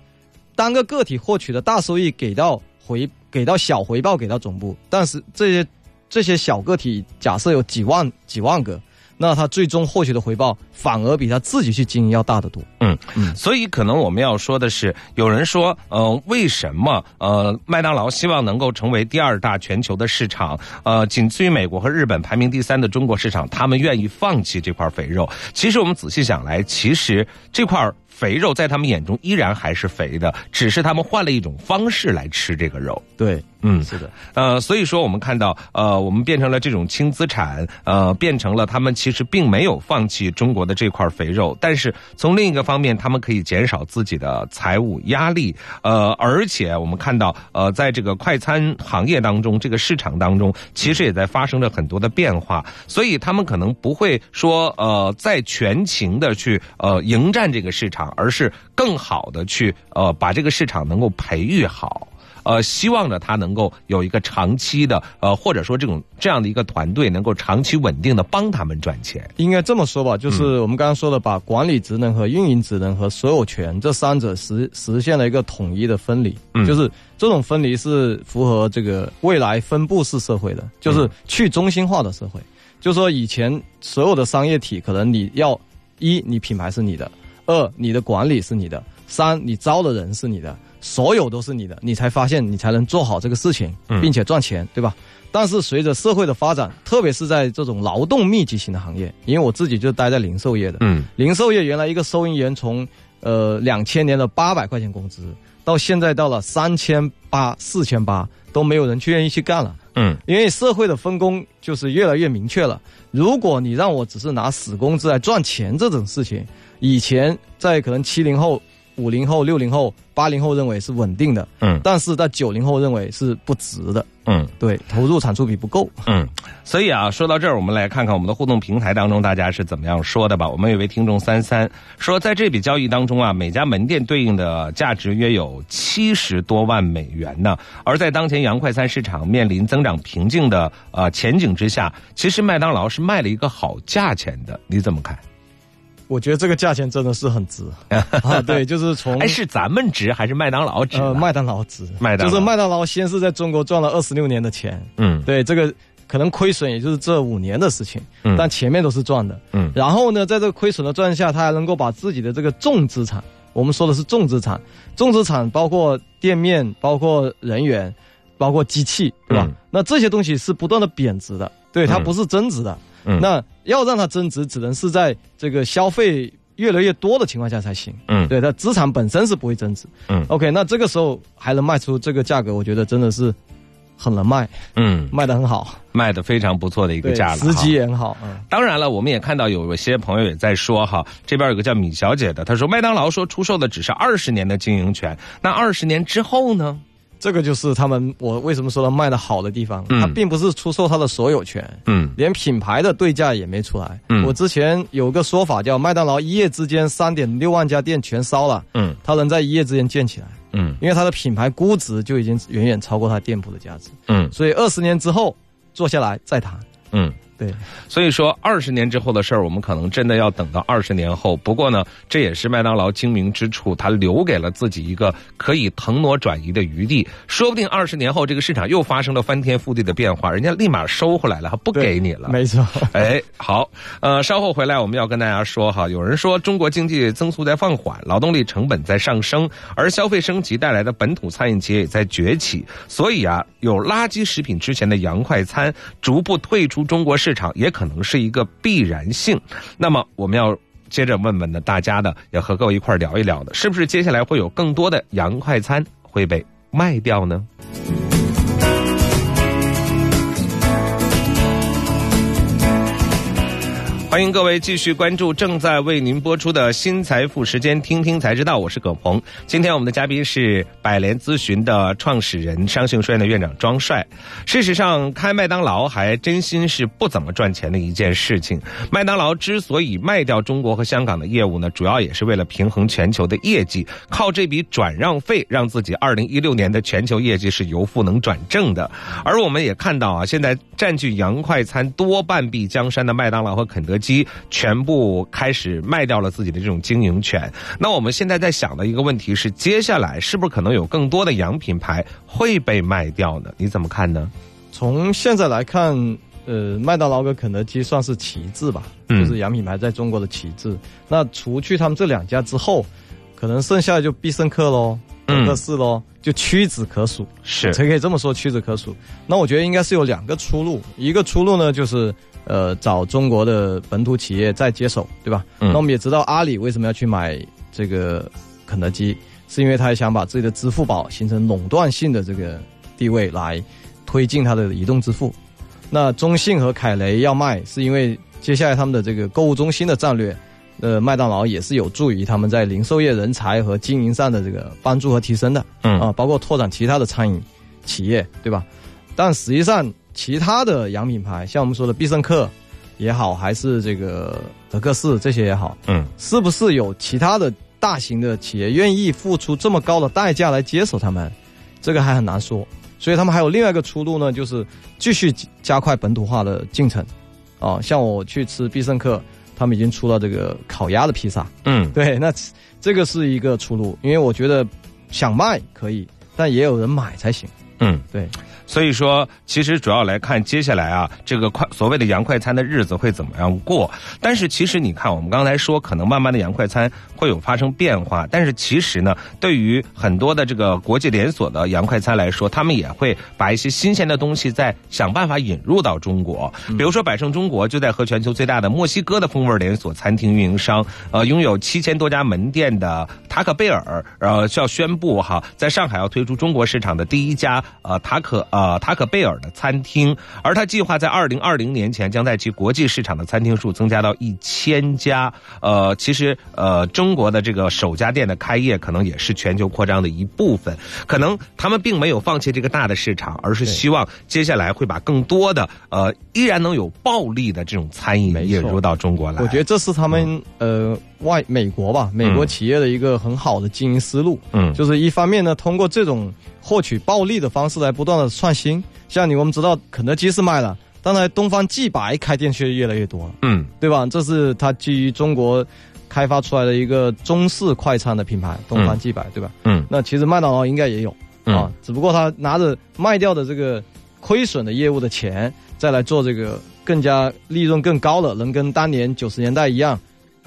单个个体获取的大收益给到回给到小回报给到总部，但是这些这些小个体假设有几万几万个。那他最终获取的回报反而比他自己去经营要大得多。嗯嗯，所以可能我们要说的是，有人说，呃，为什么呃麦当劳希望能够成为第二大全球的市场，呃，仅次于美国和日本排名第三的中国市场，他们愿意放弃这块肥肉？其实我们仔细想来，其实这块。肥肉在他们眼中依然还是肥的，只是他们换了一种方式来吃这个肉。对，嗯，是的，呃，所以说我们看到，呃，我们变成了这种轻资产，呃，变成了他们其实并没有放弃中国的这块肥肉，但是从另一个方面，他们可以减少自己的财务压力，呃，而且我们看到，呃，在这个快餐行业当中，这个市场当中，其实也在发生着很多的变化，所以他们可能不会说，呃，在全情的去呃迎战这个市场。而是更好的去呃把这个市场能够培育好，呃，希望呢他能够有一个长期的呃或者说这种这样的一个团队能够长期稳定的帮他们赚钱。应该这么说吧，就是我们刚刚说的，把管理职能和运营职能和所有权这三者实实现了一个统一的分离。嗯，就是这种分离是符合这个未来分布式社会的，就是去中心化的社会。就说以前所有的商业体，可能你要一你品牌是你的。二，你的管理是你的；三，你招的人是你的，所有都是你的，你才发现你才能做好这个事情，并且赚钱，对吧？但是随着社会的发展，特别是在这种劳动密集型的行业，因为我自己就待在零售业的，嗯，零售业原来一个收银员从呃两千年的八百块钱工资。到现在到了三千八、四千八，都没有人去愿意去干了。嗯，因为社会的分工就是越来越明确了。如果你让我只是拿死工资来赚钱这种事情，以前在可能七零后、五零后、六零后、八零后认为是稳定的，嗯，但是在九零后认为是不值的，嗯，对，投入产出比不够，嗯，所以啊，说到这儿，我们来看看我们的互动平台当中大家是怎么样说的吧。我们有位听众三三说，在这笔交易当中啊，每家门店对应的价值约有七十多万美元呢。而在当前洋快餐市场面临增长瓶颈的呃前景之下，其实麦当劳是卖了一个好价钱的，你怎么看？我觉得这个价钱真的是很值。[laughs] 啊！对，就是从哎，是咱们值还是麦当劳值？呃，麦当劳值，麦当就是麦当劳先是在中国赚了二十六年的钱，嗯，对，这个可能亏损也就是这五年的事情，嗯，但前面都是赚的，嗯，然后呢，在这个亏损的状态下，他还能够把自己的这个重资产，我们说的是重资产，重资产包括店面、包括人员、包括机器，对吧？嗯、那这些东西是不断的贬值的，对，它不是增值的。嗯，那要让它增值，只能是在这个消费越来越多的情况下才行。嗯，对，它资产本身是不会增值。嗯，OK，那这个时候还能卖出这个价格，我觉得真的是很能卖。嗯，卖的很好，卖的非常不错的一个价了。时机也很好。嗯，当然了，我们也看到有一些朋友也在说哈，这边有个叫米小姐的，她说麦当劳说出售的只是二十年的经营权，那二十年之后呢？这个就是他们我为什么说他卖的好的地方，嗯、它并不是出售他的所有权，嗯，连品牌的对价也没出来。嗯，我之前有个说法叫麦当劳一夜之间三点六万家店全烧了，嗯，它能在一夜之间建起来，嗯，因为他的品牌估值就已经远远超过他店铺的价值，嗯，所以二十年之后坐下来再谈，嗯。对，所以说二十年之后的事儿，我们可能真的要等到二十年后。不过呢，这也是麦当劳精明之处，它留给了自己一个可以腾挪转移的余地。说不定二十年后，这个市场又发生了翻天覆地的变化，人家立马收回来了，不给你了。没错。[laughs] 哎，好，呃，稍后回来我们要跟大家说哈，有人说中国经济增速在放缓，劳动力成本在上升，而消费升级带来的本土餐饮企业也在崛起，所以啊，有垃圾食品之前的洋快餐逐步退出中国市。市场也可能是一个必然性，那么我们要接着问问呢，大家的也和各位一块聊一聊的，是不是接下来会有更多的洋快餐会被卖掉呢？欢迎各位继续关注正在为您播出的新财富时间，听听才知道。我是葛鹏。今天我们的嘉宾是百联咨询的创始人、商信书院的院长庄帅。事实上，开麦当劳还真心是不怎么赚钱的一件事情。麦当劳之所以卖掉中国和香港的业务呢，主要也是为了平衡全球的业绩，靠这笔转让费让自己二零一六年的全球业绩是由负能转正的。而我们也看到啊，现在占据洋快餐多半壁江山的麦当劳和肯德基。机全部开始卖掉了自己的这种经营权。那我们现在在想的一个问题是，接下来是不是可能有更多的洋品牌会被卖掉呢？你怎么看呢？从现在来看，呃，麦当劳跟肯德基算是旗帜吧，嗯、就是洋品牌在中国的旗帜。那除去他们这两家之后，可能剩下的就必胜客喽、德克士喽，就屈指可数。是，才可以这么说，屈指可数。那我觉得应该是有两个出路，一个出路呢就是。呃，找中国的本土企业再接手，对吧？嗯、那我们也知道阿里为什么要去买这个肯德基，是因为他想把自己的支付宝形成垄断性的这个地位，来推进它的移动支付。那中信和凯雷要卖，是因为接下来他们的这个购物中心的战略，呃，麦当劳也是有助于他们在零售业人才和经营上的这个帮助和提升的。嗯啊，包括拓展其他的餐饮企业，对吧？但实际上。其他的洋品牌，像我们说的必胜客也好，还是这个德克士这些也好，嗯，是不是有其他的大型的企业愿意付出这么高的代价来接手他们？这个还很难说。所以他们还有另外一个出路呢，就是继续加快本土化的进程。啊，像我去吃必胜客，他们已经出了这个烤鸭的披萨。嗯，对，那这个是一个出路，因为我觉得想卖可以，但也有人买才行。嗯，对。所以说，其实主要来看接下来啊，这个快所谓的洋快餐的日子会怎么样过。但是其实你看，我们刚才说，可能慢慢的洋快餐会有发生变化。但是其实呢，对于很多的这个国际连锁的洋快餐来说，他们也会把一些新鲜的东西再想办法引入到中国。比如说，百胜中国就在和全球最大的墨西哥的风味连锁餐厅运营商，呃，拥有七千多家门店的塔可贝尔，呃，要宣布哈，在上海要推出中国市场的第一家呃塔可。呃，塔可贝尔的餐厅，而他计划在二零二零年前将在其国际市场的餐厅数增加到一千家。呃，其实呃，中国的这个首家店的开业，可能也是全球扩张的一部分。可能他们并没有放弃这个大的市场，而是希望接下来会把更多的呃，依然能有暴利的这种餐饮引入到中国来。我觉得这是他们呃外美国吧，美国企业的一个很好的经营思路。嗯，就是一方面呢，通过这种。获取暴利的方式来不断的创新，像你我们知道肯德基是卖了，当然东方既白开店却越来越多了，嗯，对吧？这是它基于中国开发出来的一个中式快餐的品牌，东方既白，对吧？嗯，那其实麦当劳应该也有啊，只不过他拿着卖掉的这个亏损的业务的钱，再来做这个更加利润更高的，能跟当年九十年代一样，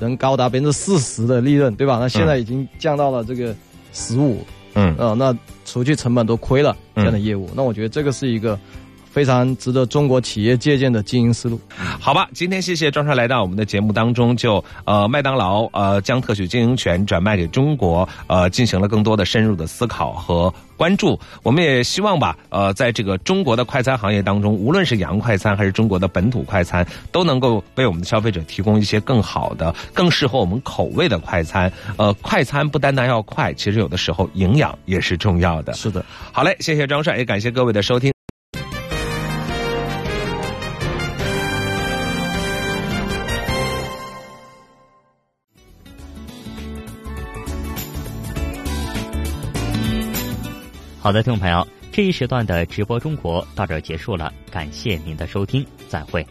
能高达百分之四十的利润，对吧？那现在已经降到了这个十五。嗯，呃，那除去成本都亏了这样的业务，那我觉得这个是一个。非常值得中国企业借鉴的经营思路。好吧，今天谢谢庄帅来到我们的节目当中，就呃麦当劳呃将特许经营权转卖给中国，呃进行了更多的深入的思考和关注。我们也希望吧，呃在这个中国的快餐行业当中，无论是洋快餐还是中国的本土快餐，都能够为我们的消费者提供一些更好的、更适合我们口味的快餐。呃，快餐不单单要快，其实有的时候营养也是重要的。是的，好嘞，谢谢张帅，也感谢各位的收听。好的，听众朋友，这一时段的直播中国到这儿结束了，感谢您的收听，再会。